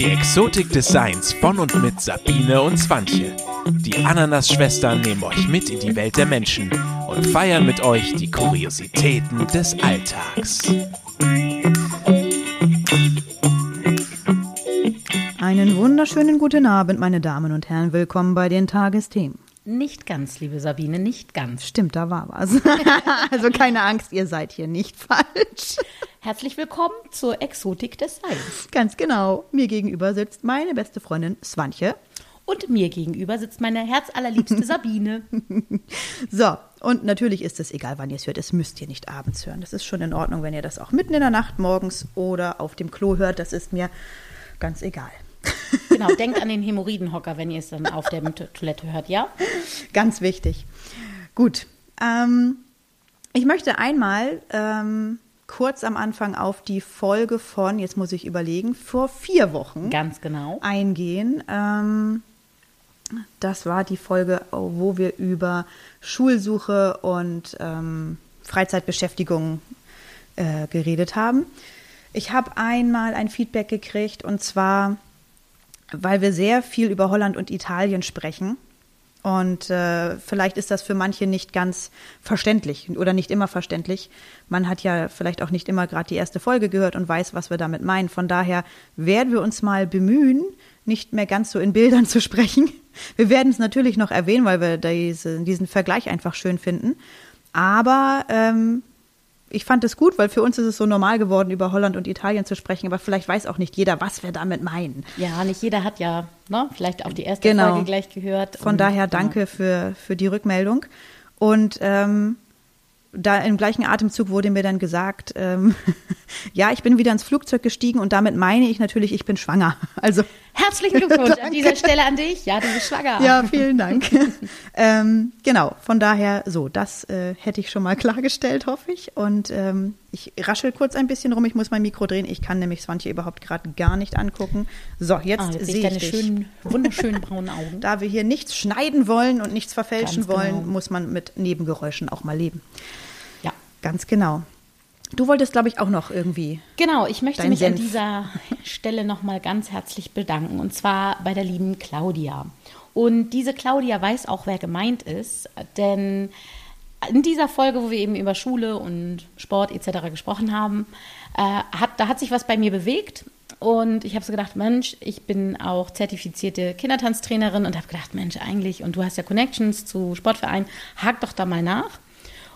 Die Exotik des Seins von und mit Sabine und Swantje. Die Ananas-Schwestern nehmen euch mit in die Welt der Menschen und feiern mit euch die Kuriositäten des Alltags. Einen wunderschönen guten Abend, meine Damen und Herren. Willkommen bei den Tagesthemen. Nicht ganz, liebe Sabine, nicht ganz. Stimmt, da war was. also keine Angst, ihr seid hier nicht falsch. Herzlich willkommen zur Exotik des Seins. Ganz genau. Mir gegenüber sitzt meine beste Freundin Swantje. Und mir gegenüber sitzt meine herzallerliebste Sabine. So, und natürlich ist es egal, wann ihr es hört. Es müsst ihr nicht abends hören. Das ist schon in Ordnung, wenn ihr das auch mitten in der Nacht morgens oder auf dem Klo hört. Das ist mir ganz egal. Genau, denkt an den Hämorrhoidenhocker, wenn ihr es dann auf der Toilette hört, ja? Ganz wichtig. Gut. Ähm, ich möchte einmal ähm, kurz am Anfang auf die Folge von, jetzt muss ich überlegen, vor vier Wochen Ganz genau. eingehen. Ähm, das war die Folge, wo wir über Schulsuche und ähm, Freizeitbeschäftigung äh, geredet haben. Ich habe einmal ein Feedback gekriegt und zwar, weil wir sehr viel über Holland und Italien sprechen. Und äh, vielleicht ist das für manche nicht ganz verständlich oder nicht immer verständlich. Man hat ja vielleicht auch nicht immer gerade die erste Folge gehört und weiß, was wir damit meinen. Von daher werden wir uns mal bemühen, nicht mehr ganz so in Bildern zu sprechen. Wir werden es natürlich noch erwähnen, weil wir diese, diesen Vergleich einfach schön finden. Aber ähm, ich fand es gut, weil für uns ist es so normal geworden, über Holland und Italien zu sprechen. Aber vielleicht weiß auch nicht jeder, was wir damit meinen. Ja, nicht jeder hat ja ne, vielleicht auch die erste Genau. Folge gleich gehört. Von Und, daher ja. danke für, für die Rückmeldung. Und ähm, da im gleichen Atemzug wurde mir dann gesagt, ähm, ja, ich bin wieder ins Flugzeug gestiegen und damit meine ich natürlich, ich bin schwanger. Also Herzlichen Glückwunsch an dieser Stelle an dich. Ja, du bist schwanger. ja, vielen Dank. ähm, genau, von daher so, das äh, hätte ich schon mal klargestellt, hoffe ich. Und ähm, ich raschel kurz ein bisschen rum, ich muss mein Mikro drehen. Ich kann nämlich Swantje überhaupt gerade gar nicht angucken. So, jetzt, Ah, jetzt sehe ich deine ich dich. schönen, wunderschönen braunen Augen. Da wir hier nichts schneiden wollen und nichts verfälschen Ganz genau. wollen, muss man mit Nebengeräuschen auch mal leben. Ja. Ganz genau. Du wolltest, glaube ich, auch noch irgendwie. Genau, ich möchte mich an Senf. dieser Stelle nochmal ganz herzlich bedanken und zwar bei der lieben Claudia. Und diese Claudia weiß auch, wer gemeint ist, denn in dieser Folge, wo wir eben über Schule und Sport etc. gesprochen haben, äh, hat, da hat sich was bei mir bewegt. Und ich habe so gedacht, Mensch, ich bin auch zertifizierte Kindertanztrainerin und habe gedacht, Mensch, eigentlich, und du hast ja Connections zu Sportvereinen, hak doch da mal nach.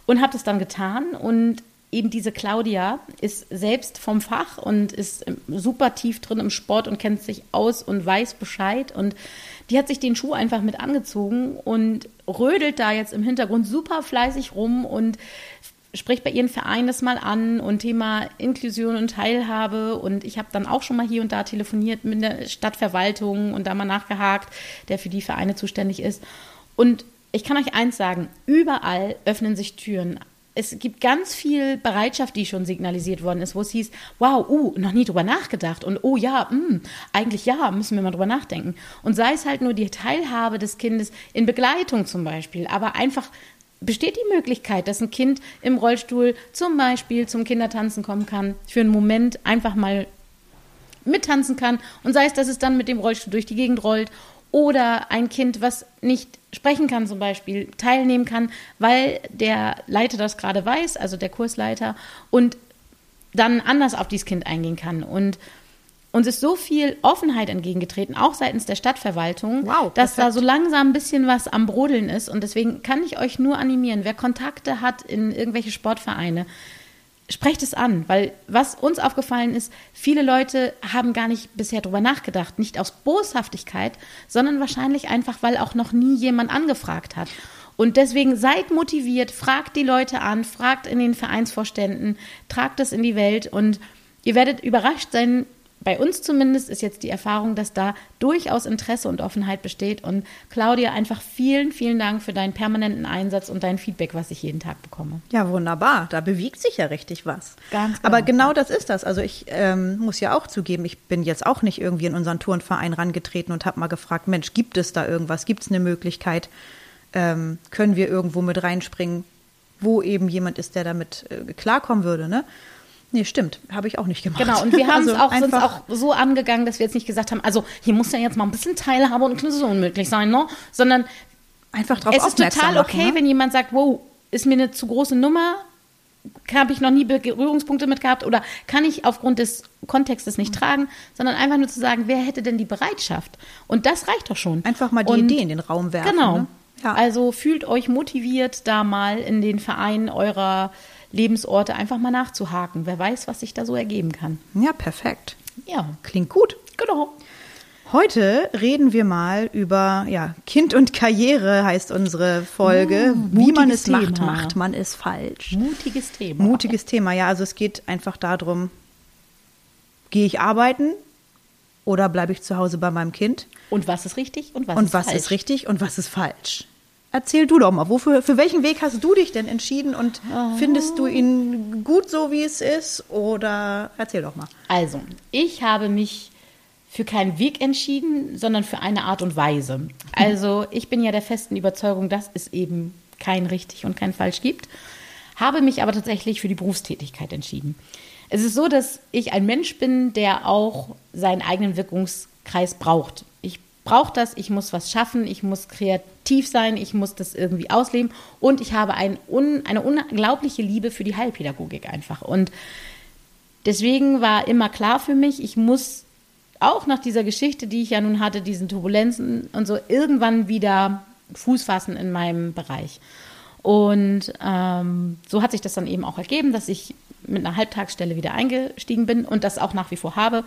Und habe das dann getan und eben diese Claudia ist selbst vom Fach und ist ähm, super tief drin im Sport und kennt sich aus und weiß Bescheid. Und die hat sich den Schuh einfach mit angezogen und rödelt da jetzt im Hintergrund super fleißig rum und spricht bei ihren Vereinen das mal an und Thema Inklusion und Teilhabe. Und ich habe dann auch schon mal hier und da telefoniert mit der Stadtverwaltung und da mal nachgehakt, der für die Vereine zuständig ist. Und ich kann euch eins sagen, überall öffnen sich Türen. Es gibt ganz viel Bereitschaft, die schon signalisiert worden ist, wo es hieß, wow, uh, noch nie drüber nachgedacht. Und oh ja, mh, eigentlich ja, müssen wir mal drüber nachdenken. Und sei es halt nur die Teilhabe des Kindes in Begleitung zum Beispiel, aber einfach besteht die Möglichkeit, dass ein Kind im Rollstuhl zum Beispiel zum Kindertanzen kommen kann, für einen Moment einfach mal mittanzen kann. Und sei es, dass es dann mit dem Rollstuhl durch die Gegend rollt oder ein Kind, was nicht sprechen kann zum Beispiel, teilnehmen kann, weil der Leiter das gerade weiß, also der Kursleiter, und dann anders auf dieses Kind eingehen kann. Und uns ist so viel Offenheit entgegengetreten, auch seitens der Stadtverwaltung, Wow, dass da so langsam ein bisschen was am Brodeln ist. Und deswegen kann ich euch nur animieren, wer Kontakte hat in irgendwelche Sportvereine, sprecht es an, weil was uns aufgefallen ist, viele Leute haben gar nicht bisher drüber nachgedacht, nicht aus Boshaftigkeit, sondern wahrscheinlich einfach, weil auch noch nie jemand angefragt hat. Und deswegen seid motiviert, fragt die Leute an, fragt in den Vereinsvorständen, tragt es in die Welt und ihr werdet überrascht sein, bei uns zumindest ist jetzt die Erfahrung, dass da durchaus Interesse und Offenheit besteht. Und Claudia, einfach vielen, vielen Dank für deinen permanenten Einsatz und dein Feedback, was ich jeden Tag bekomme. Ja, wunderbar. Da bewegt sich ja richtig was. Ganz genau. Aber genau das ist das. Also ich ähm, muss ja auch zugeben, ich bin jetzt auch nicht irgendwie in unseren Turnverein rangetreten und habe mal gefragt, Mensch, gibt es da irgendwas? Gibt es eine Möglichkeit? Ähm, können wir irgendwo mit reinspringen, wo eben jemand ist, der damit äh, klarkommen würde? Ne? Nee, stimmt. Habe ich auch nicht gemacht. Genau, und wir haben es Also auch sonst einfach- auch so angegangen, dass wir jetzt nicht gesagt haben, also hier muss ja jetzt mal ein bisschen Teilhabe und Inklusion möglich sein, ne? Sondern einfach drauf es ist total okay, machen, ne? wenn jemand sagt, wow, ist mir eine zu große Nummer, habe ich noch nie Berührungspunkte mit gehabt oder kann ich aufgrund des Kontextes nicht tragen, sondern einfach nur zu sagen, wer hätte denn die Bereitschaft? Und das reicht doch schon. Einfach mal die Und Idee in den Raum werfen. Genau. Ne? Ja. Also fühlt euch motiviert, da mal in den Vereinen eurer Lebensorte einfach mal nachzuhaken. Wer weiß, was sich da so ergeben kann. ja, perfekt. Ja, Klingt gut. genau. Heute reden wir mal über ja, Kind und Karriere heißt unsere Folge. Wie man es macht, Thema. macht man es falsch. Mutiges Thema. Mutiges Thema, ja. Also es geht einfach darum, gehe ich arbeiten oder bleibe ich zu Hause bei meinem Kind? Und was ist richtig und was und ist was falsch? ist richtig und was ist falsch? Erzähl du doch mal, wofür, für welchen Weg hast du dich denn entschieden und findest du ihn gut so, wie es ist? Oder erzähl doch mal. Also, ich habe mich für keinen Weg entschieden, sondern für eine Art und Weise. Also, ich bin ja der festen Überzeugung, dass es eben kein richtig und kein falsch gibt, habe mich aber tatsächlich für die Berufstätigkeit entschieden. Es ist so, dass ich ein Mensch bin, der auch seinen eigenen Wirkungskreis braucht. Brauche das, ich muss was schaffen, ich muss kreativ sein, ich muss das irgendwie ausleben und ich habe ein un, eine unglaubliche Liebe für die Heilpädagogik einfach. Und deswegen war immer klar für mich, ich muss auch nach dieser Geschichte, die ich ja nun hatte, diesen Turbulenzen und so, irgendwann wieder Fuß fassen in meinem Bereich. Und ähm, so hat sich das dann eben auch ergeben, dass ich mit einer Halbtagsstelle wieder eingestiegen bin und das auch nach wie vor habe.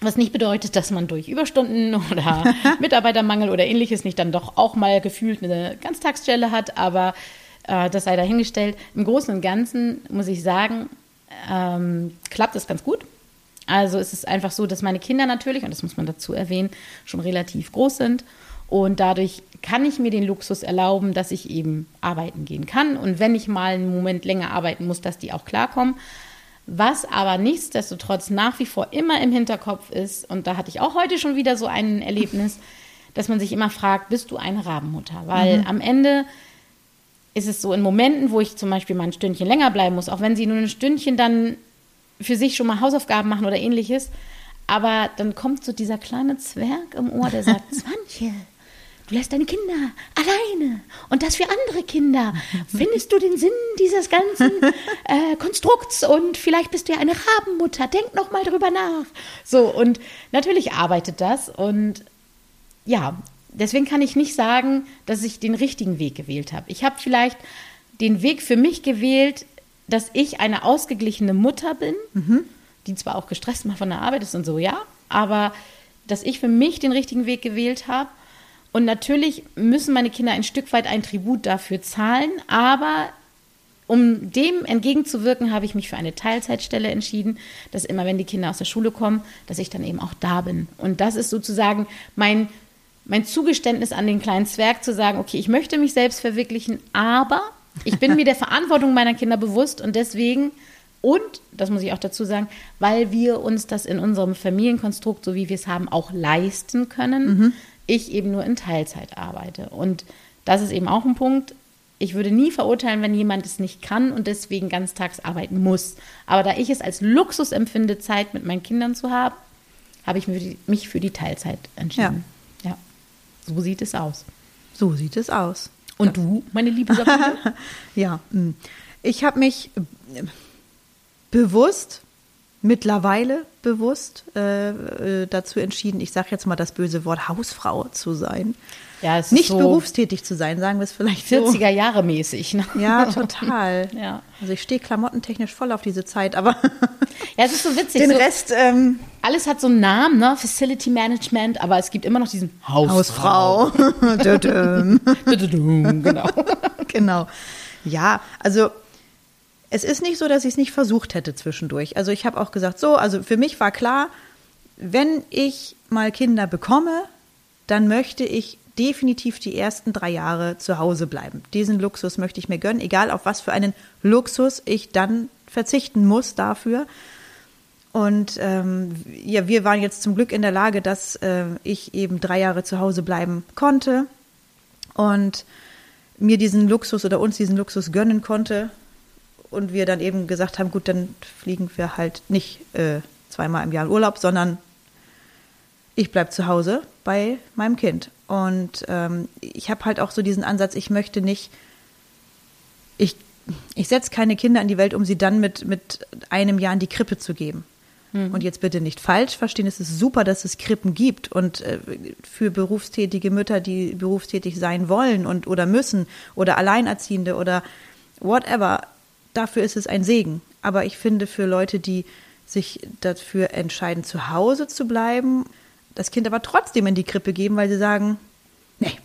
Was nicht bedeutet, dass man durch Überstunden oder Mitarbeitermangel oder ähnliches nicht dann doch auch mal gefühlt eine Ganztagsstelle hat, aber äh, das sei dahingestellt. Im Großen und Ganzen muss ich sagen, ähm, klappt es ganz gut. Also es ist einfach so, dass meine Kinder natürlich, und das muss man dazu erwähnen, schon relativ groß sind. Und dadurch kann ich mir den Luxus erlauben, dass ich eben arbeiten gehen kann. Und wenn ich mal einen Moment länger arbeiten muss, dass die auch klarkommen. Was aber nichtsdestotrotz nach wie vor immer im Hinterkopf ist, und da hatte ich auch heute schon wieder so ein Erlebnis, dass man sich immer fragt, bist du eine Rabenmutter? Weil am Ende ist es so in Momenten, wo ich zum Beispiel mal ein Stündchen länger bleiben muss, auch wenn sie nur ein Stündchen dann für sich schon mal Hausaufgaben machen oder ähnliches, aber dann kommt so dieser kleine Zwerg im Ohr, der sagt, Swantje, du lässt deine Kinder alleine und das für andere Kinder. Findest du den Sinn dieses ganzen äh, Konstrukts und vielleicht bist du ja eine Rabenmutter, denk noch mal drüber nach. So, und natürlich arbeitet das und ja, deswegen kann ich nicht sagen, dass ich den richtigen Weg gewählt habe. Ich habe vielleicht den Weg für mich gewählt, dass ich eine ausgeglichene Mutter bin, die zwar auch gestresst mal von der Arbeit ist und so, ja, aber dass ich für mich den richtigen Weg gewählt habe. Und natürlich müssen meine Kinder ein Stück weit ein Tribut dafür zahlen, aber um dem entgegenzuwirken, habe ich mich für eine Teilzeitstelle entschieden, dass immer, wenn die Kinder aus der Schule kommen, dass ich dann eben auch da bin. Und das ist sozusagen mein, mein Zugeständnis an den kleinen Zwerg, zu sagen, okay, ich möchte mich selbst verwirklichen, aber ich bin mir der Verantwortung meiner Kinder bewusst und deswegen, und das muss ich auch dazu sagen, weil wir uns das in unserem Familienkonstrukt, so wie wir es haben, auch leisten können, ich eben nur in Teilzeit arbeite. Und das ist eben auch ein Punkt, ich würde nie verurteilen, wenn jemand es nicht kann und deswegen ganztags arbeiten muss. Aber da ich es als Luxus empfinde, Zeit mit meinen Kindern zu haben, habe ich mich für die, Teilzeit entschieden. Ja. So sieht es aus. So sieht es aus. Und du, meine liebe Sabine? Ja, mh. ich habe mich äh, bewusst, mittlerweile bewusst äh, äh, dazu entschieden, ich sage jetzt mal das böse Wort Hausfrau zu sein. Ja, es Nicht so berufstätig zu sein, sagen wir es vielleicht so. 40er Jahre mäßig. Ne? Ja, total. Ja. Also ich stehe klamottentechnisch voll auf diese Zeit, aber Ja, es ist so witzig. den so, Rest ähm, alles hat so einen Namen, ne? Facility Management, aber es gibt immer noch diesen Hausfrau. Hausfrau. Genau. genau. Ja, also es ist nicht so, dass ich es nicht versucht hätte zwischendurch. Also ich habe auch gesagt, so, also für mich war klar, wenn ich mal Kinder bekomme, dann möchte ich definitiv die ersten drei Jahre zu Hause bleiben. Diesen Luxus möchte ich mir gönnen, egal auf was für einen Luxus ich dann verzichten muss dafür. Und ähm, ja, wir waren jetzt zum Glück in der Lage, dass äh, ich eben drei Jahre zu Hause bleiben konnte und mir diesen Luxus oder uns diesen Luxus gönnen konnte. Und wir dann eben gesagt haben, gut, dann fliegen wir halt nicht äh, zweimal im Jahr in Urlaub, sondern ich bleibe zu Hause bei meinem Kind. Und ähm, ich habe halt auch so diesen Ansatz, ich möchte nicht, ich, ich setze keine Kinder in die Welt, um sie dann mit, mit einem Jahr in die Krippe zu geben. Mhm. Und jetzt bitte nicht falsch verstehen, es ist super, dass es Krippen gibt und äh, für berufstätige Mütter, die berufstätig sein wollen und oder müssen oder Alleinerziehende oder whatever, dafür ist es ein Segen. Aber ich finde für Leute, die sich dafür entscheiden, zu Hause zu bleiben, das Kind aber trotzdem in die Krippe geben, weil sie sagen, nee,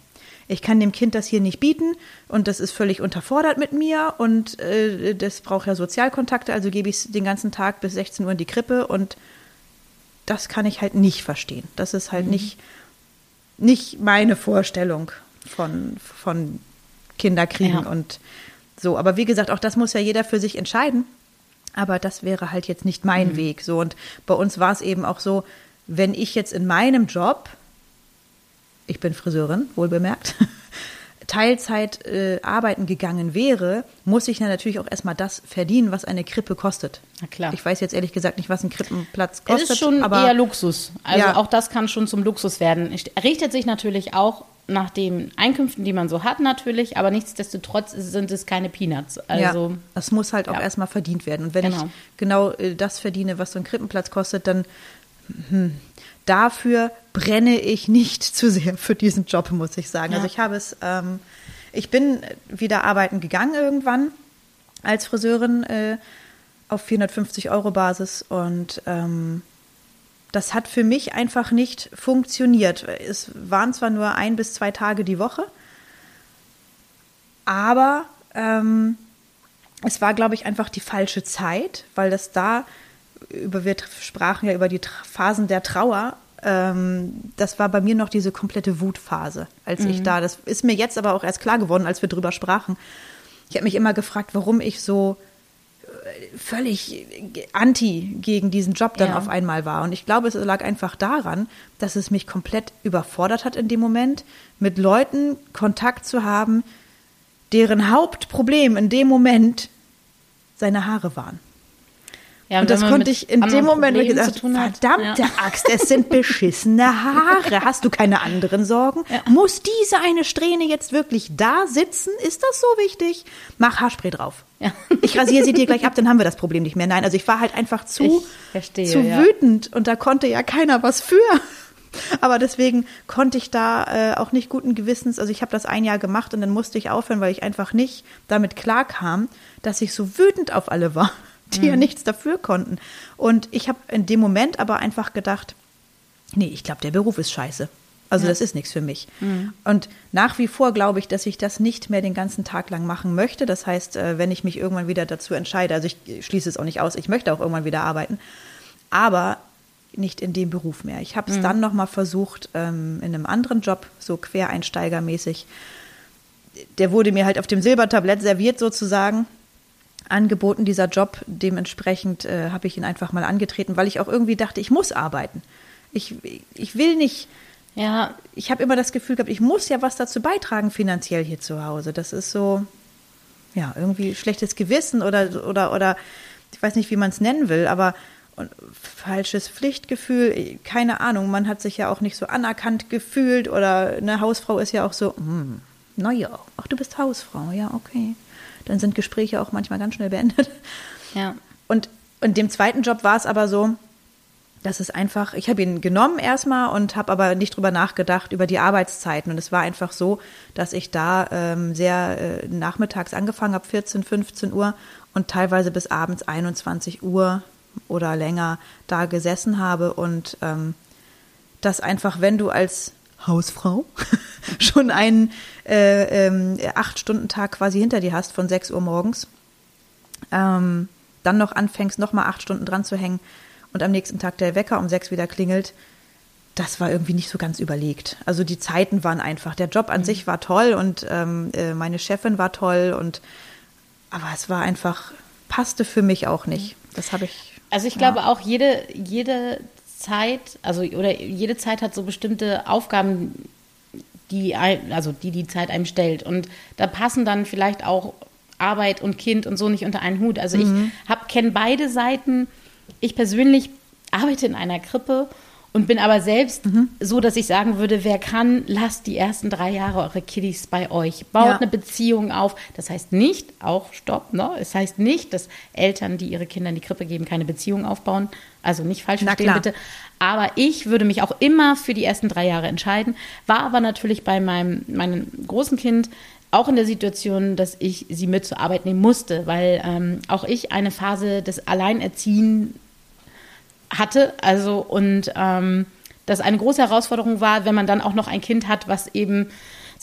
ich kann dem Kind das hier nicht bieten und das ist völlig unterfordert mit mir und äh, das braucht ja Sozialkontakte, also gebe ich es den ganzen Tag bis 16 Uhr in die Krippe und das kann ich halt nicht verstehen. Das ist halt mhm. nicht, nicht meine Vorstellung von, von Kinderkriegen ja. und so. Aber wie gesagt, auch das muss ja jeder für sich entscheiden. Aber das wäre halt jetzt nicht mein mhm. Weg. So und bei uns war es eben auch so, wenn ich jetzt in meinem Job, ich bin Friseurin, wohl bemerkt, Teilzeit äh, arbeiten gegangen wäre, muss ich dann natürlich auch erstmal das verdienen, was eine Krippe kostet. Na klar. Ich weiß jetzt ehrlich gesagt nicht, was ein Krippenplatz kostet. Es ist schon aber, eher Luxus. Also ja. auch das kann schon zum Luxus werden. Richtet sich natürlich auch nach den Einkünften, die man so hat, natürlich, aber nichtsdestotrotz sind es keine Peanuts. Also, ja, das muss halt auch ja. erstmal verdient werden. Und wenn genau. ich genau äh, das verdiene, was so ein Krippenplatz kostet, dann hm, dafür brenne ich nicht zu sehr für diesen Job, muss ich sagen. Also ja. Also ich habe es, ähm, ich bin wieder arbeiten gegangen irgendwann als Friseurin äh, auf 450 Euro Basis und ähm, das hat für mich einfach nicht funktioniert. Es waren zwar nur ein bis zwei Tage die Woche, aber ähm, es war, glaube ich, einfach die falsche Zeit, weil das da über wir sprachen ja über die Phasen der Trauer. Ähm, das war bei mir noch diese komplette Wutphase, als mhm. ich da. Das ist mir jetzt aber auch erst klar geworden, als wir drüber sprachen. Ich habe mich immer gefragt, warum ich so völlig anti gegen diesen Job dann ja. auf einmal war. Und ich glaube, es lag einfach daran, dass es mich komplett überfordert hat in dem Moment, mit Leuten Kontakt zu haben, deren Hauptproblem in dem Moment seine Haare waren. Ja, und, und das konnte ich in dem Moment gedacht, verdammte ja. Axt, es sind beschissene Haare. Hast du keine anderen Sorgen? Ja. Muss diese eine Strähne jetzt wirklich da sitzen? Ist das so wichtig? Mach Haarspray drauf. Ja. Ich rasiere sie dir gleich ab, dann haben wir das Problem nicht mehr. Nein, also ich war halt einfach zu, verstehe, zu wütend und da konnte ja keiner was für. Aber deswegen konnte ich da äh, auch nicht guten Gewissens, also ich habe das ein Jahr gemacht und dann musste ich aufhören, weil ich einfach nicht damit klarkam, dass ich so wütend auf alle war die mhm. ja nichts dafür konnten. Und ich habe in dem Moment aber einfach gedacht, nee, ich glaube, der Beruf ist scheiße. Also ja. das ist nichts für mich. Mhm. Und nach wie vor glaube ich, dass ich das nicht mehr den ganzen Tag lang machen möchte. Das heißt, äh, wenn ich mich irgendwann wieder dazu entscheide, also ich schließe es auch nicht aus, ich möchte auch irgendwann wieder arbeiten, aber nicht in dem Beruf mehr. Ich habe es mhm. dann noch mal versucht ähm, in einem anderen Job, so quereinsteigermäßig. Der wurde mir halt auf dem Silbertablett serviert sozusagen angeboten, dieser Job. Dementsprechend äh, habe ich ihn einfach mal angetreten, weil ich auch irgendwie dachte, ich muss arbeiten. Ich, ich will nicht. Ja. Ich habe immer das Gefühl gehabt, ich muss ja was dazu beitragen finanziell hier zu Hause. Das ist so, ja, irgendwie schlechtes Gewissen oder, oder, oder ich weiß nicht, wie man es nennen will, aber und falsches Pflichtgefühl, keine Ahnung, man hat sich ja auch nicht so anerkannt gefühlt oder eine Hausfrau ist ja auch so, hm, naja, ach, du bist Hausfrau, ja, okay dann sind Gespräche auch manchmal ganz schnell beendet. Ja. Und in dem zweiten Job war es aber so, dass es einfach, ich habe ihn genommen erstmal und habe aber nicht drüber nachgedacht über die Arbeitszeiten. Und es war einfach so, dass ich da ähm, sehr äh, nachmittags angefangen habe, 14, 15 Uhr und teilweise bis abends 21 Uhr oder länger da gesessen habe und ähm, dass einfach, wenn du als Hausfrau schon einen äh, ähm, Acht-Stunden-Tag quasi hinter dir hast von 6 Uhr morgens, ähm, dann noch anfängst, noch mal acht Stunden dran zu hängen und am nächsten Tag der Wecker um sechs wieder klingelt, das war irgendwie nicht so ganz überlegt. Also die Zeiten waren einfach. Der Job an mhm. sich war toll und ähm, äh, meine Chefin war toll und aber es war einfach passte für mich auch nicht. Das habe ich. Also ich ja. glaube auch jede jede Zeit, also oder jede Zeit hat so bestimmte Aufgaben, die also die die Zeit einem stellt und da passen dann vielleicht auch Arbeit und Kind und so nicht unter einen Hut. Also ich hab kenne beide Seiten. Ich persönlich arbeite in einer Krippe und bin aber selbst Mhm. so, dass ich sagen würde, wer kann, lasst die ersten drei Jahre eure Kiddies bei euch. Baut Ja. eine Beziehung auf. Das heißt nicht, auch stopp, ne? Es heißt nicht, dass Eltern, die ihre Kinder in die Krippe geben, keine Beziehung aufbauen. Also nicht falsch verstehen, bitte. Aber ich würde mich auch immer für die ersten drei Jahre entscheiden. War aber natürlich bei meinem, meinem großen Kind auch in der Situation, dass ich sie mit zur Arbeit nehmen musste, weil ähm, auch ich eine Phase des Alleinerziehen hatte. Also und ähm, das eine große Herausforderung war, wenn man dann auch noch ein Kind hat, was eben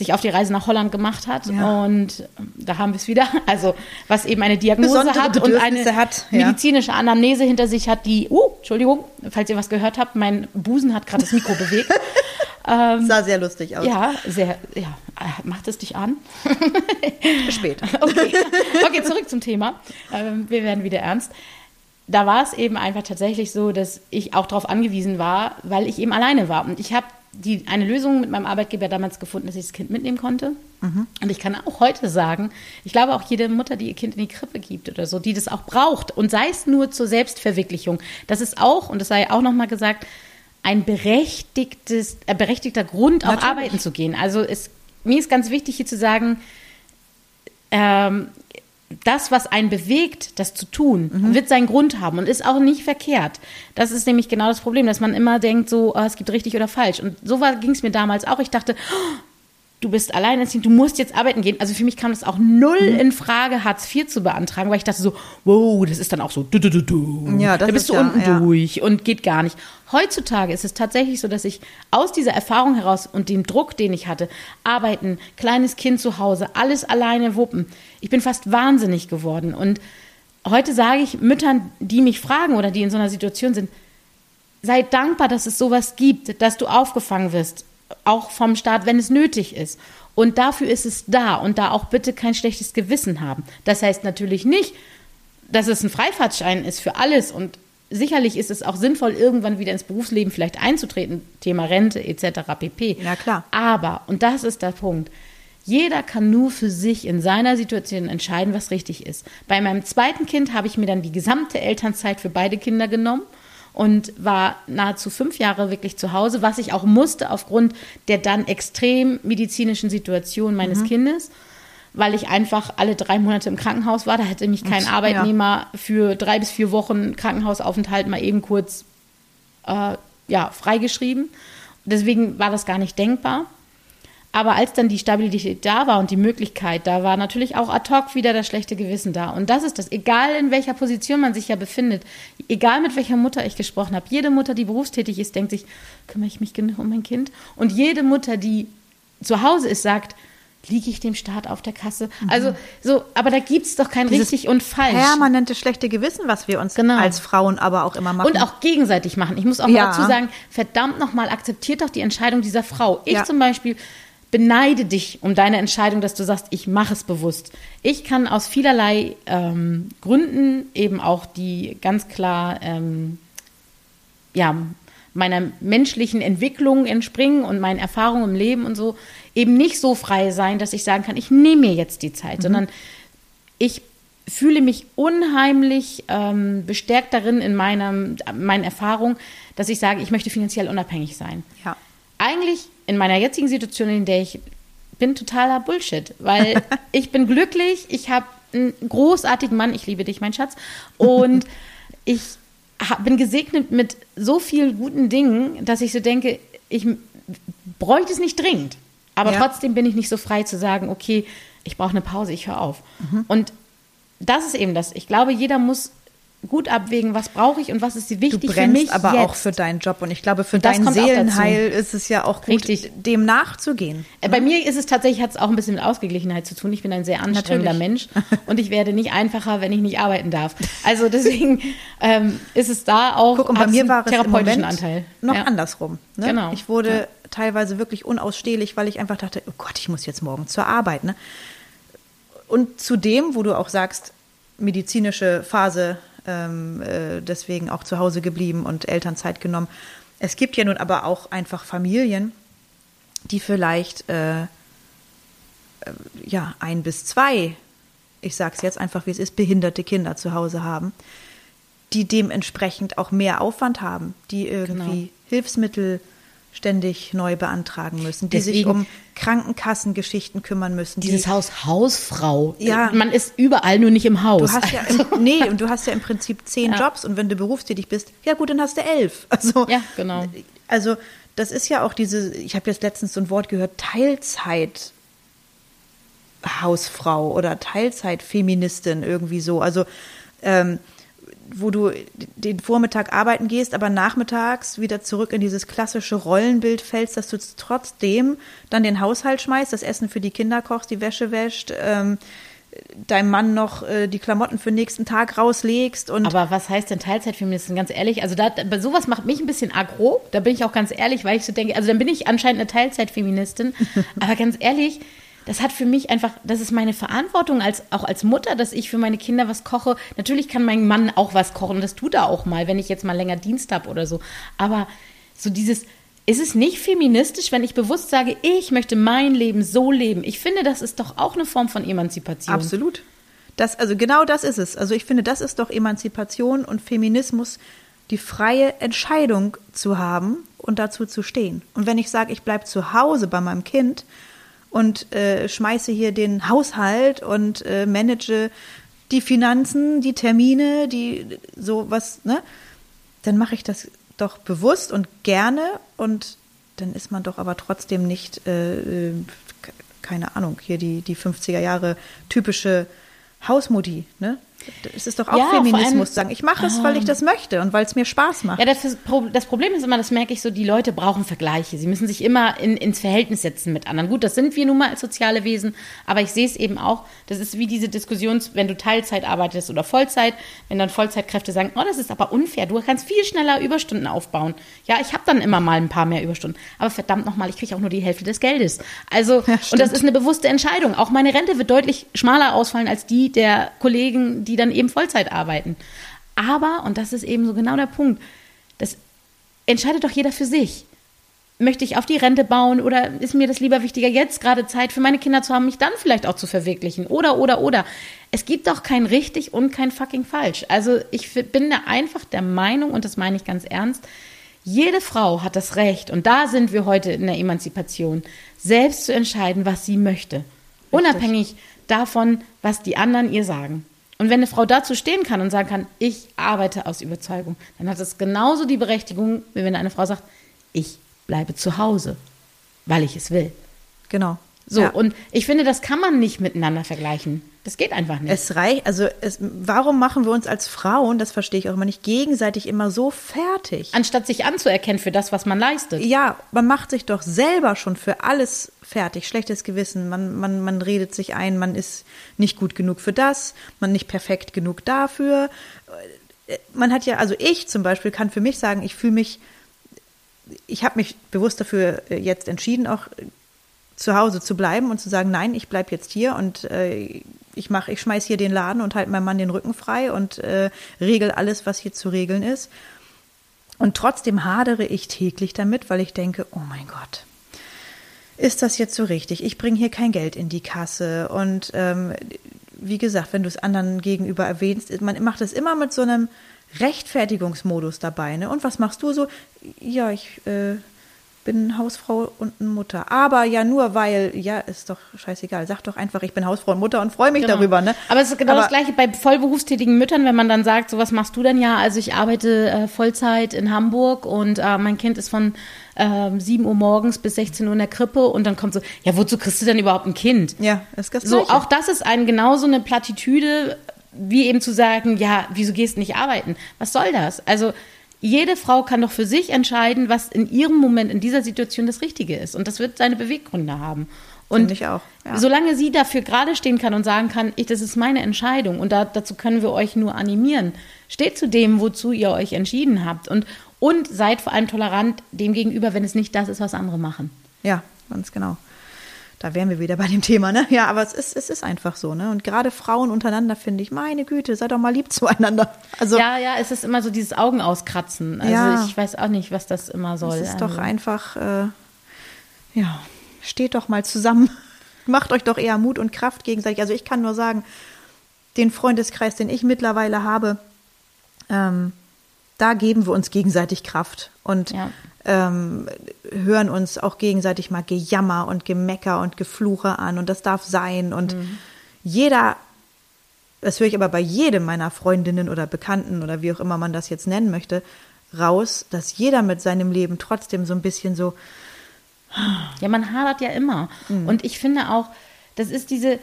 sich auf die Reise nach Holland gemacht hat. Ja. Und ähm, da haben wir es wieder. Also was eben eine Diagnose Besondere hat und eine hat, ja. medizinische Anamnese hinter sich hat, die, uh, Entschuldigung, falls ihr was gehört habt, mein Busen hat gerade das Mikro bewegt. Sah sehr lustig aus. Ja, sehr, ja, äh, macht es dich an? Spät. Okay, okay zurück zum Thema. Ähm, wir werden wieder ernst. Da war es eben einfach tatsächlich so, dass ich auch darauf angewiesen war, weil ich eben alleine war. Und ich habe die, eine Lösung mit meinem Arbeitgeber damals gefunden, dass ich das Kind mitnehmen konnte. Und ich kann auch heute sagen, ich glaube auch jede Mutter, die ihr Kind in die Krippe gibt oder so, die das auch braucht und sei es nur zur Selbstverwirklichung, das ist auch, und das sei auch nochmal gesagt, ein berechtigtes, äh, berechtigter Grund, auch Natürlich. arbeiten zu gehen. Also es, mir ist ganz wichtig hier zu sagen, ähm, das, was einen bewegt, das zu tun, wird seinen Grund haben und ist auch nicht verkehrt. Das ist nämlich genau das Problem, dass man immer denkt, so, oh, es gibt richtig oder falsch. Und so ging es mir damals auch. Ich dachte, oh, du bist alleinerziehend, du musst jetzt arbeiten gehen. Also für mich kam das auch null Mhm. in Frage, Hartz IV zu beantragen, weil ich dachte so, wow, das ist dann auch so, du, du, du, du. Ja, das da bist ist du ja- unten ja. durch und geht gar nicht. Heutzutage ist es tatsächlich so, dass ich aus dieser Erfahrung heraus und dem Druck, den ich hatte, arbeiten, kleines Kind zu Hause, alles alleine wuppen, ich bin fast wahnsinnig geworden. Und heute sage ich Müttern, die mich fragen oder die in so einer Situation sind, sei dankbar, dass es sowas gibt, dass du aufgefangen wirst, auch vom Staat, wenn es nötig ist. Und dafür ist es da und da auch bitte kein schlechtes Gewissen haben. Das heißt natürlich nicht, dass es ein Freifahrtschein ist für alles und sicherlich ist es auch sinnvoll, irgendwann wieder ins Berufsleben vielleicht einzutreten, Thema Rente etc. pp. Ja, klar. Aber, und das ist der Punkt, jeder kann nur für sich in seiner Situation entscheiden, was richtig ist. Bei meinem zweiten Kind habe ich mir dann die gesamte Elternzeit für beide Kinder genommen und war nahezu fünf Jahre wirklich zu Hause, was ich auch musste aufgrund der dann extrem medizinischen Situation meines Kindes, weil ich einfach alle drei Monate im Krankenhaus war. Da hätte mich kein ja. Arbeitnehmer für drei bis vier Wochen Krankenhausaufenthalt mal eben kurz äh, ja, freigeschrieben. Deswegen war das gar nicht denkbar. Aber als dann die Stabilität da war und die Möglichkeit da war, natürlich auch ad hoc wieder das schlechte Gewissen da. Und das ist das, egal in welcher Position man sich ja befindet, egal mit welcher Mutter ich gesprochen habe, jede Mutter, die berufstätig ist, denkt sich, kümmere ich mich genug um mein Kind? Und jede Mutter, die zu Hause ist, sagt, liege ich dem Staat auf der Kasse? Also so, aber da gibt es doch kein Dieses richtig und falsch. Permanente schlechte Gewissen, was wir uns Genau. als Frauen aber auch immer machen. Und auch gegenseitig machen. Ich muss auch Ja. mal dazu sagen, verdammt nochmal, akzeptiert doch die Entscheidung dieser Frau. Ich Ja. zum Beispiel beneide dich um deine Entscheidung, dass du sagst, ich mache es bewusst. Ich kann aus vielerlei ähm, Gründen eben auch die ganz klar ähm, ja, meiner menschlichen Entwicklung entspringen und meinen Erfahrungen im Leben und so eben nicht so frei sein, dass ich sagen kann, ich nehme mir jetzt die Zeit, sondern ich fühle mich unheimlich ähm, bestärkt darin in meiner, meinen Erfahrungen, dass ich sage, ich möchte finanziell unabhängig sein. Ja. Eigentlich in meiner jetzigen Situation, in der ich bin, totaler Bullshit, weil ich bin glücklich, ich habe einen großartigen Mann, ich liebe dich, mein Schatz, und ich hab, bin gesegnet mit so vielen guten Dingen, dass ich so denke, ich bräuchte es nicht dringend. Aber Ja. trotzdem bin ich nicht so frei zu sagen, okay, ich brauche eine Pause, ich höre auf. Und das ist eben das. Ich glaube, jeder muss gut abwägen, was brauche ich und was ist Du wichtig für brennst mich aber jetzt. auch für deinen Job und ich glaube, für dein. Seelenheil ist es ja auch gut, Richtig. dem nachzugehen. Äh, Bei mir ist es tatsächlich, hat es auch ein bisschen mit Ausgeglichenheit zu tun. Ich bin ein sehr anstrengender Natürlich. Mensch und ich werde nicht einfacher, wenn ich nicht arbeiten darf. Also deswegen ähm, ist es da auch Guck, und bei mir war es therapeutischen Anteil. noch Ja. andersrum. Ne? Genau. Ich wurde Ja. teilweise wirklich unausstehlich, weil ich einfach dachte, oh Gott, ich muss jetzt morgen zur Arbeit. Ne? Und zudem, wo du auch sagst, medizinische Phase, ähm, äh, deswegen auch zu Hause geblieben und Elternzeit genommen. Es gibt ja nun aber auch einfach Familien, die vielleicht äh, äh, ja ein bis zwei ich sage es jetzt einfach, wie es ist, behinderte Kinder zu Hause haben, die dementsprechend auch mehr Aufwand haben, die irgendwie Genau. Hilfsmittel ständig neu beantragen müssen, die sich Deswegen- um Krankenkassengeschichten kümmern müssen. Dieses die, Haus Hausfrau. Ja. Man ist überall nur nicht im Haus. Du hast ja im, nee, und du hast ja im Prinzip zehn Ja. Jobs und wenn du berufstätig bist, ja gut, dann hast du elf. Also, Ja, genau. Also das ist ja auch diese, ich habe jetzt letztens so ein Wort gehört, Teilzeit. Hausfrau oder Teilzeitfeministin irgendwie so. Also ähm, wo du den Vormittag arbeiten gehst, aber nachmittags wieder zurück in dieses klassische Rollenbild fällst, dass du trotzdem dann den Haushalt schmeißt, das Essen für die Kinder kochst, die Wäsche wäscht, ähm, deinem Mann noch äh, die Klamotten für den nächsten Tag rauslegst und Aber was heißt denn Teilzeitfeministin? Ganz ehrlich, also da, bei sowas macht mich ein bisschen aggro. Da bin ich auch ganz ehrlich, weil ich so denke, also dann bin ich anscheinend eine Teilzeitfeministin. aber ganz ehrlich, das hat für mich einfach, das ist meine Verantwortung als auch als Mutter, dass ich für meine Kinder was koche. Natürlich kann mein Mann auch was kochen das tut er auch mal, wenn ich jetzt mal länger Dienst habe oder so. Aber so dieses ist es nicht feministisch, wenn ich bewusst sage, ich möchte mein Leben so leben? Ich finde, das ist doch auch eine Form von Emanzipation. Absolut. Das, also genau das ist es. Also ich finde, das ist doch Emanzipation und Feminismus, die freie Entscheidung zu haben und dazu zu stehen. Und wenn ich sage, ich bleibe zu Hause bei meinem Kind und äh, schmeiße hier den Haushalt und äh, manage die Finanzen, die Termine, die sowas, ne, dann mache ich das doch bewusst und gerne und dann ist man doch aber trotzdem nicht, äh, äh, keine Ahnung, hier die, die 50er Jahre typische Hausmutti, ne? Es ist doch auch Ja, Feminismus, allem- sagen, ich mache es, weil ich das möchte und weil es mir Spaß macht. Ja, das, ist- das Problem ist immer, das merke ich so, die Leute brauchen Vergleiche. Sie müssen sich immer in, ins Verhältnis setzen mit anderen. Gut, das sind wir nun mal als soziale Wesen, aber ich sehe es eben auch, das ist wie diese Diskussion, wenn du Teilzeit arbeitest oder Vollzeit, wenn dann Vollzeitkräfte sagen, oh, das ist aber unfair, du kannst viel schneller Überstunden aufbauen. Ja, ich habe dann immer mal ein paar mehr Überstunden, aber verdammt nochmal, ich kriege auch nur die Hälfte des Geldes. Also, und das ist eine bewusste Entscheidung. Auch meine Rente wird deutlich schmaler ausfallen als die der Kollegen, die dann eben Vollzeit arbeiten. Aber, und das ist eben so genau der Punkt, das entscheidet doch jeder für sich. Möchte ich auf die Rente bauen oder ist mir das lieber wichtiger, jetzt gerade Zeit für meine Kinder zu haben, mich dann vielleicht auch zu verwirklichen? Oder, oder, oder. Es gibt doch kein richtig und kein fucking falsch. Also ich bin da einfach der Meinung, und das meine ich ganz ernst, jede Frau hat das Recht, und da sind wir heute in der Emanzipation, selbst zu entscheiden, was sie möchte. Unabhängig davon, was die anderen ihr sagen. Und wenn eine Frau dazu stehen kann und sagen kann, ich arbeite aus Überzeugung, dann hat es genauso die Berechtigung, wie wenn eine Frau sagt, ich bleibe zu Hause, weil ich es will. Genau. So, Ja. und ich finde, das kann man nicht miteinander vergleichen. Das geht einfach nicht. Es reicht, also es, warum machen wir uns als Frauen, das verstehe ich auch immer nicht, gegenseitig immer so fertig? Anstatt sich anzuerkennen für das, was man leistet. Ja, man macht sich doch selber schon für alles fertig. Schlechtes Gewissen. Man, man, man redet sich ein, man ist nicht gut genug für das, man nicht perfekt genug dafür. Man hat ja, also ich zum Beispiel kann für mich sagen, ich fühle mich, ich habe mich bewusst dafür äh, jetzt entschieden, auch äh, zu Hause zu bleiben und zu sagen, nein, ich bleibe jetzt hier und äh, ich mache, ich schmeiß hier den Laden und halte meinem Mann den Rücken frei und äh, regel alles, was hier zu regeln ist. Und trotzdem hadere ich täglich damit, weil ich denke, oh mein Gott, ist das jetzt so richtig? Ich bringe hier kein Geld in die Kasse. Und ähm, wie gesagt, wenn du es anderen gegenüber erwähnst, man macht es immer mit so einem Rechtfertigungsmodus dabei. Ne? Und was machst du so? Ja, ich äh, bin Hausfrau und Mutter. Aber ja nur, weil, ja, ist doch scheißegal. Sag doch einfach, ich bin Hausfrau und Mutter und freue mich Genau. darüber. Ne? Aber es ist genau Aber- das Gleiche bei vollberufstätigen Müttern, wenn man dann sagt, so was machst du denn ja? Also ich arbeite äh, Vollzeit in Hamburg und äh, mein Kind ist von ähm, 7 Uhr morgens bis 16 Uhr in der Krippe und dann kommt so, ja, wozu kriegst du denn überhaupt ein Kind? Ja, ist das So, auch das ist ein genauso eine Plattitüde, wie eben zu sagen, ja, wieso gehst du nicht arbeiten? Was soll das? Also jede Frau kann doch für sich entscheiden, was in ihrem Moment, in dieser Situation das Richtige ist. Und das wird seine Beweggründe haben. Und ich auch, ja. solange sie dafür gerade stehen kann und sagen kann, ich, das ist meine Entscheidung und da, dazu können wir euch nur animieren, steht zu dem, wozu ihr euch entschieden habt. Und, und seid vor allem tolerant dem gegenüber, wenn es nicht das ist, was andere machen. Ja, ganz genau. Da wären wir wieder bei dem Thema, ne? Ja, aber es ist, es ist einfach so, ne? Und gerade Frauen untereinander finde ich, meine Güte, seid doch mal lieb zueinander. Also ja, ja, es ist immer so dieses Augen auskratzen. Also Ja. ich weiß auch nicht, was das immer soll. es ist doch Also- einfach, äh, ja, steht doch mal zusammen. Macht euch doch eher Mut und Kraft gegenseitig. Also ich kann nur sagen, den Freundeskreis, den ich mittlerweile habe, ähm, da geben wir uns gegenseitig Kraft und Ja. Ähm, hören uns auch gegenseitig mal Gejammer und Gemecker und Gefluche an und das darf sein und jeder, das höre ich aber bei jedem meiner Freundinnen oder Bekannten oder wie auch immer man das jetzt nennen möchte, raus, dass jeder mit seinem Leben trotzdem so ein bisschen so, Ja, man hadert ja immer. Mhm. Und ich finde auch, das ist diese,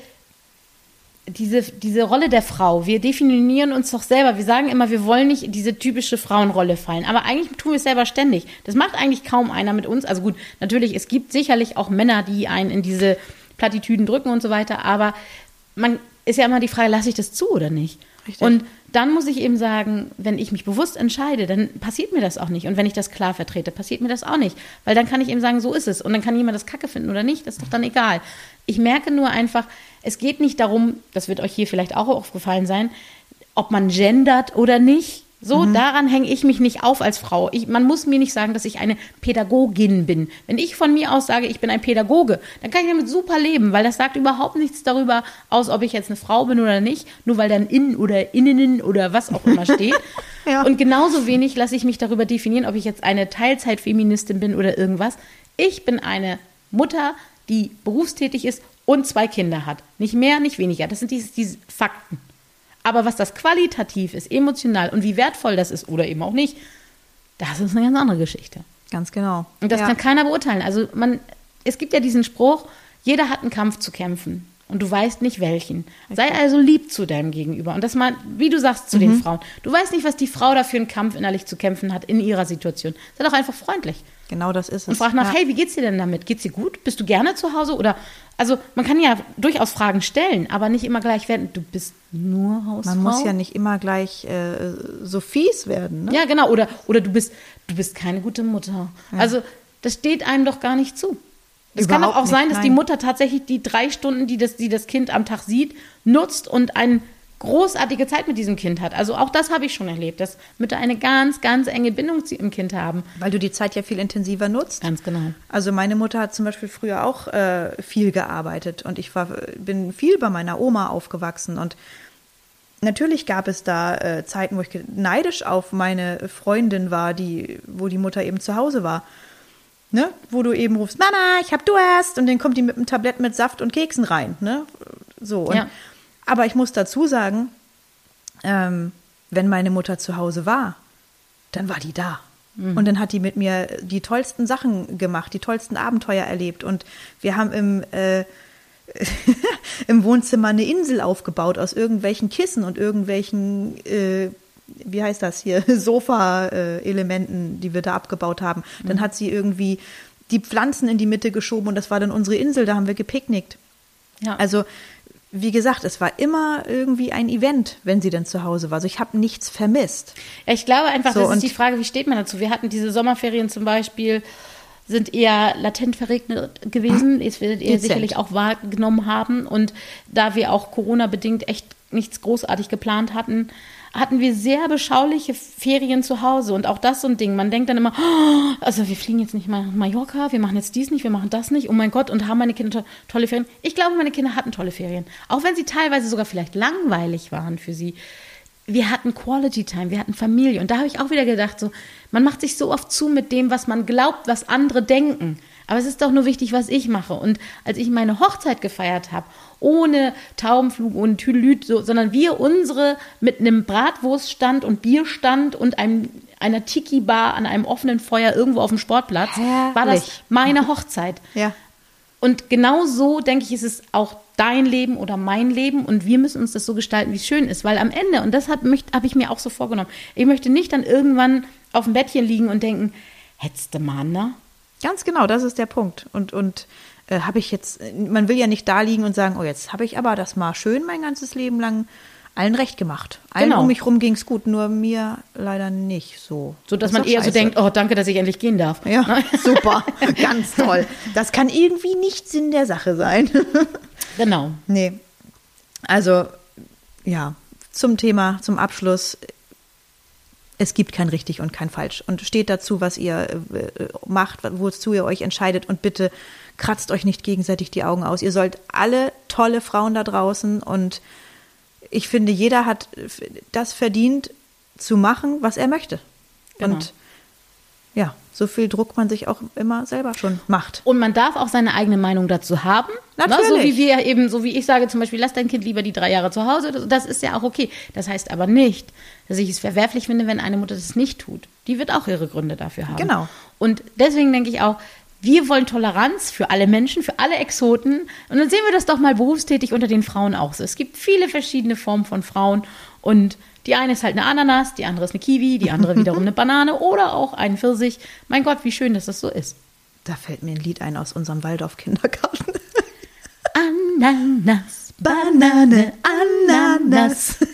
diese, diese Rolle der Frau. Wir definieren uns doch selber. Wir sagen immer, wir wollen nicht diese typische Frauenrolle fallen. Aber eigentlich tun wir es selber ständig. Das macht eigentlich kaum einer mit uns. Also gut, natürlich, es gibt sicherlich auch Männer, die einen in diese Plattitüden drücken und so weiter. Aber man ist ja immer die Frage, lasse ich das zu oder nicht? Richtig. Und dann muss ich eben sagen, wenn ich mich bewusst entscheide, dann passiert mir das auch nicht. Und wenn ich das klar vertrete, passiert mir das auch nicht. Weil dann kann ich eben sagen, so ist es. Und dann kann jemand das Kacke finden oder nicht. Das ist doch dann egal. Ich merke nur einfach, es geht nicht darum, das wird euch hier vielleicht auch aufgefallen sein, ob man gendert oder nicht. So, daran hänge ich mich nicht auf als Frau. Ich, man muss mir nicht sagen, dass ich eine Pädagogin bin. Wenn ich von mir aus sage, ich bin ein Pädagoge, dann kann ich damit super leben, weil das sagt überhaupt nichts darüber aus, ob ich jetzt eine Frau bin oder nicht, nur weil dann innen oder innen oder was auch immer steht. Ja. Und genauso wenig lasse ich mich darüber definieren, ob ich jetzt eine Teilzeitfeministin bin oder irgendwas. Ich bin eine Mutter, die berufstätig ist und zwei Kinder hat. Nicht mehr, nicht weniger. Das sind diese, diese Fakten. Aber was das qualitativ ist, emotional und wie wertvoll das ist oder eben auch nicht, das ist eine ganz andere Geschichte. ganz genau. Und das ja. kann keiner beurteilen. Also man, es gibt ja diesen Spruch, jeder hat einen Kampf zu kämpfen und du weißt nicht welchen. Sei also lieb zu deinem Gegenüber. Und das mal, wie du sagst zu Mhm. den Frauen. Du weißt nicht, was die Frau da für einen Kampf innerlich zu kämpfen hat in ihrer Situation. Sei doch einfach freundlich. Genau das ist es. Und frag nach, ja. hey, wie geht's dir denn damit? Geht's dir gut? Bist du gerne zu Hause? Oder, also, man kann ja durchaus Fragen stellen, aber nicht immer gleich werden, du bist nur Hausfrau. Man muss ja nicht immer gleich äh, so fies werden. Ne? Ja, genau. Oder, oder du bist, du bist keine gute Mutter. Also, das steht einem doch gar nicht zu. Es kann doch auch sein, nicht, dass die. Mutter tatsächlich die drei Stunden, die das, die das Kind am Tag sieht, nutzt und eine großartige Zeit mit diesem Kind hat. Also auch das habe ich schon erlebt, dass Mütter eine ganz, ganz enge Bindung zu ihrem Kind haben. Weil du die Zeit ja viel intensiver nutzt. Ganz genau. Also meine Mutter hat zum Beispiel früher auch äh, viel gearbeitet und ich war, bin viel bei meiner Oma aufgewachsen und natürlich gab es da äh, Zeiten, wo ich neidisch auf meine Freundin war, die, wo die Mutter eben zu Hause war. Ne? Wo du eben rufst, Mama, ich hab Durst und dann kommt die mit einem Tablett mit Saft und Keksen rein. Ne? So. Und, Ja. Aber ich muss dazu sagen, ähm, wenn meine Mutter zu Hause war, dann war die da. Und dann hat die mit mir die tollsten Sachen gemacht, die tollsten Abenteuer erlebt. Und wir haben im, äh, im Wohnzimmer eine Insel aufgebaut aus irgendwelchen Kissen und irgendwelchen, äh, wie heißt das hier, Sofa-Elementen, die wir da abgebaut haben. Dann hat sie irgendwie die Pflanzen in die Mitte geschoben und das war dann unsere Insel, da haben wir gepicknickt. Ja. Also, wie gesagt, es war immer irgendwie ein Event, wenn sie dann zu Hause war. Also ich habe nichts vermisst. Ja, ich glaube einfach, So, das ist die Frage, wie steht man dazu? Wir hatten diese Sommerferien zum Beispiel, sind eher latent verregnet gewesen. Das werdet ihr sicherlich auch wahrgenommen haben. Und da wir auch Corona-bedingt echt nichts großartig geplant hatten, hatten wir sehr beschauliche Ferien zu Hause. Und auch das so ein Ding. Man denkt dann immer, "Oh, also wir fliegen jetzt nicht mal nach Mallorca, wir machen jetzt dies nicht, wir machen das nicht. Oh mein Gott, und haben meine Kinder to tolle Ferien. Ich glaube, meine Kinder hatten tolle Ferien. Auch wenn sie teilweise sogar vielleicht langweilig waren für sie wir hatten Quality Time, wir hatten Familie. Und da habe ich auch wieder gedacht, so, man macht sich so oft zu mit dem, was man glaubt, was andere denken. Aber es ist doch nur wichtig, was ich mache. Und als ich meine Hochzeit gefeiert habe, ohne Taubenflug, ohne Tüdelüt, so, sondern wir unsere mit einem Bratwurststand und Bierstand und einem, einer Tiki-Bar an einem offenen Feuer irgendwo auf dem Sportplatz, war das Herrlich. meine Hochzeit. Ja. Und genau so, denke ich, ist es auch dein Leben oder mein Leben und wir müssen uns das so gestalten, wie es schön ist. Weil am Ende, und das habe hab ich mir auch so vorgenommen, ich möchte nicht dann irgendwann auf dem Bettchen liegen und denken, hättest du mal, ne? Ganz genau, das ist der Punkt. Und, und äh, habe ich jetzt, man will ja nicht da liegen und sagen, oh, jetzt habe ich aber das mal schön mein ganzes Leben lang allen recht gemacht. Allen Genau. um mich rum ging es gut, nur mir leider nicht so. So dass Das man eher so scheiße. denkt, oh, danke, dass ich endlich gehen darf. Ja, super, ganz toll. Das kann irgendwie nicht Sinn der Sache sein. Genau. nee. Also, ja, zum Thema, zum Abschluss. Es gibt kein richtig und kein falsch. Und steht dazu, was ihr äh, macht, wozu ihr euch entscheidet. Und bitte kratzt euch nicht gegenseitig die Augen aus. Ihr sollt alle tolle Frauen da draußen und ich finde, jeder hat das verdient zu machen, was er möchte. Genau. Und ja, so viel Druck man sich auch immer selber schon macht. Und man darf auch seine eigene Meinung dazu haben. Natürlich. Ne? So wie wir eben, so wie ich sage zum Beispiel, lass dein Kind lieber die drei Jahre zu Hause. Das, das ist ja auch okay. Das heißt aber nicht, dass ich es verwerflich finde, wenn eine Mutter das nicht tut. Die wird auch ihre Gründe dafür haben. Genau. Und deswegen denke ich auch, wir wollen Toleranz für alle Menschen, für alle Exoten. Und dann sehen wir das doch mal berufstätig unter den Frauen auch so. Es gibt viele verschiedene Formen von Frauen und die eine ist halt eine Ananas, die andere ist eine Kiwi, die andere wiederum eine Banane oder auch ein Pfirsich. Mein Gott, wie schön, dass das so ist. Da fällt mir ein Lied ein aus unserem Waldorf-Kindergarten. Ananas, Banane, Ananas.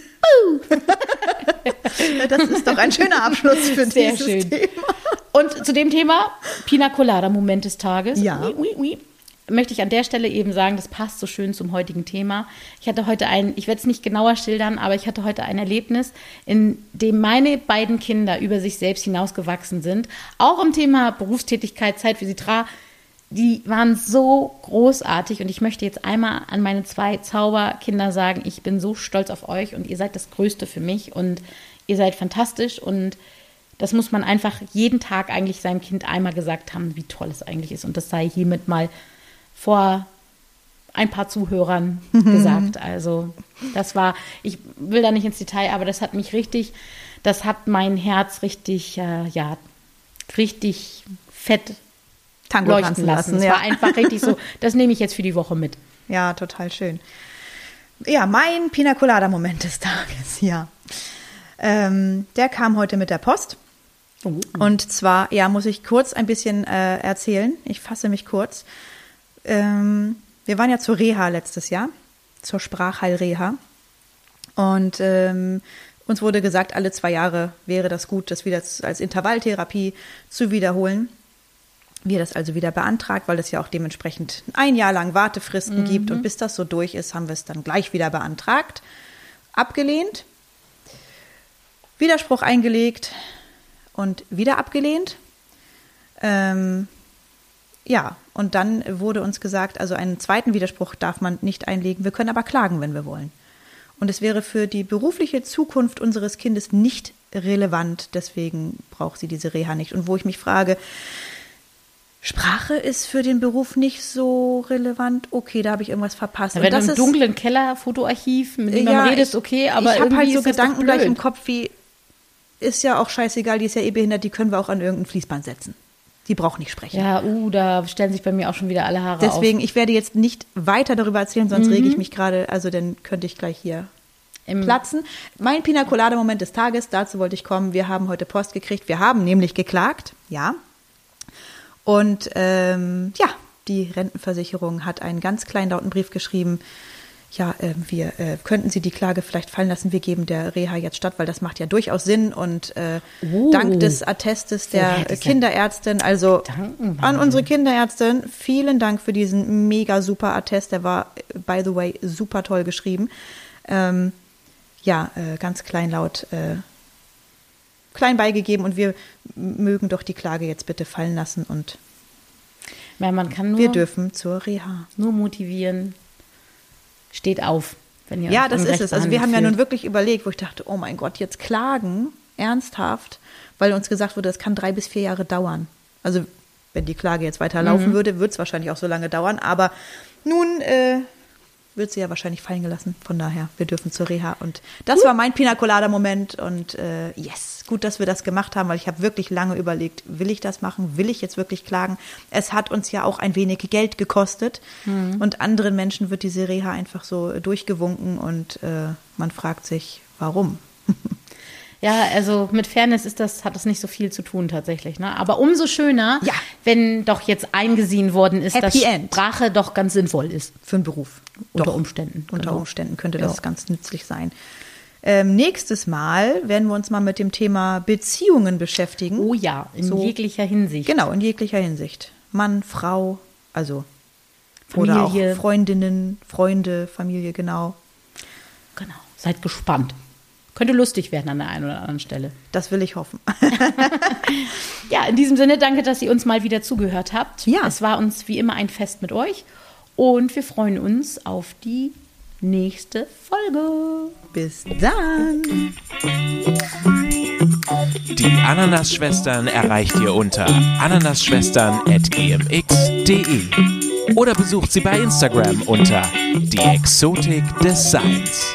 Das ist doch ein schöner Abschluss für Sehr dieses schön. Thema. Und zu dem Thema Pina Colada, Moment des Tages. Ja. Ui, ui, ui. Möchte ich an der Stelle eben sagen, das passt so schön zum heutigen Thema. Ich hatte heute ein, ich werde es nicht genauer schildern, aber ich hatte heute ein Erlebnis, in dem meine beiden Kinder über sich selbst hinausgewachsen sind. Auch im Thema Berufstätigkeit, Zeit für sie tra. Die waren so großartig und ich möchte jetzt einmal an meine zwei Zauberkinder sagen, ich bin so stolz auf euch und ihr seid das Größte für mich und ihr seid fantastisch und das muss man einfach jeden Tag eigentlich seinem Kind einmal gesagt haben, wie toll es eigentlich ist. Und das sei hiermit mal vor ein paar Zuhörern gesagt. Also das war, ich will da nicht ins Detail, aber das hat mich richtig, das hat mein Herz richtig, äh, ja, richtig fett Tango leuchten lassen. lassen, Es ja. war einfach richtig so, das nehme ich jetzt für die Woche mit. Ja, total schön. Ja, mein Pina Colada Moment des Tages, ja. Ähm, der kam heute mit der Post. Und zwar, ja, muss ich kurz ein bisschen äh, erzählen. Ich fasse mich kurz. Ähm, wir waren ja zur Reha letztes Jahr, zur Sprachheilreha. Und ähm, uns wurde gesagt, alle zwei Jahre wäre das gut, das wieder als Intervalltherapie zu wiederholen. Wir das also wieder beantragt, weil es ja auch dementsprechend ein Jahr lang Wartefristen gibt. Und bis das so durch ist, haben wir es dann gleich wieder beantragt. Abgelehnt. Widerspruch eingelegt und wieder abgelehnt. Ähm, ja, und dann wurde uns gesagt, also einen zweiten Widerspruch darf man nicht einlegen. Wir können aber klagen, wenn wir wollen. Und es wäre für die berufliche Zukunft unseres Kindes nicht relevant. Deswegen braucht sie diese Reha nicht. Und wo ich mich frage, Sprache ist für den Beruf nicht so relevant. Okay, da habe ich irgendwas verpasst. Wenn du das im ist- dunklen Keller Fotoarchiv, mit dem ja, ich- okay, aber ich habe halt so Gedanken gleich im. Kopf wie ist ja auch scheißegal, die ist ja eh behindert, die können wir auch an irgendein Fließband setzen. Die braucht nicht sprechen. Ja, uh, da stellen sich bei mir auch schon wieder alle Haare Deswegen, auf. ich werde jetzt nicht weiter darüber erzählen, sonst Mhm. rege ich mich gerade, also dann könnte ich gleich hier Im, platzen. Mein Pina Colada Moment des Tages, dazu wollte ich kommen. Wir haben heute Post gekriegt. Wir haben nämlich geklagt, ja. Und ähm, ja, die Rentenversicherung hat einen ganz kleinlauten Brief geschrieben. Ja, äh, wir äh, könnten Sie die Klage vielleicht fallen lassen. Wir geben der Reha jetzt statt, weil das macht ja durchaus Sinn. Und äh, Oh. dank des Attestes der Kinderärztin, also Gedankenwahnsinn. an unsere Kinderärztin, vielen Dank für diesen mega super Attest. Der war, äh, by the way, super toll geschrieben. Ähm, ja, äh, ganz kleinlaut äh, klein beigegeben und wir mögen doch die Klage jetzt bitte fallen lassen und ja, man kann nur, wir dürfen zur Reha. nur motivieren. Steht auf, wenn ihr Ja, das ist es. Also wir haben ja behandelt nun wirklich überlegt, wo ich dachte, oh mein Gott, jetzt klagen, ernsthaft, weil uns gesagt wurde, das kann drei bis vier Jahre dauern. Also wenn die Klage jetzt weiter laufen Mhm. würde, wird es wahrscheinlich auch so lange dauern. Aber nun äh, wird sie ja wahrscheinlich fallen gelassen. Von daher, wir dürfen zur Reha. Und das war mein Pina Colada Moment. Und äh, yes, gut, dass wir das gemacht haben, weil ich habe wirklich lange überlegt, will ich das machen? Will ich jetzt wirklich klagen? Es hat uns ja auch ein wenig Geld gekostet. Mhm. Und anderen Menschen wird diese Reha einfach so durchgewunken und äh, man fragt sich, warum? Ja, also mit Fairness ist das, hat das nicht so viel zu tun tatsächlich. Ne? Aber umso schöner, Ja. wenn doch jetzt eingesehen worden ist, dass Happy End. Sprache doch ganz sinnvoll ist. Für einen Beruf. Unter Doch. Umständen. Unter genau. Umständen könnte Ja. das ganz nützlich sein. Ähm, nächstes Mal werden wir uns mal mit dem Thema Beziehungen beschäftigen. Oh ja, in So. jeglicher Hinsicht. Genau, in jeglicher Hinsicht. Mann, Frau, also oder Familie. auch Freundinnen, Freunde, Familie, genau. Genau. Seid gespannt könnte lustig werden an der einen oder anderen Stelle. Das will ich hoffen. ja, in diesem Sinne danke, dass ihr uns mal wieder zugehört habt. Ja. Es war uns wie immer ein Fest mit euch und wir freuen uns auf die nächste Folge. Bis dann. Die Ananas-Schwestern erreicht ihr unter ananasschwestern.gmx.de oder besucht sie bei Instagram unter die Exotik des Seins.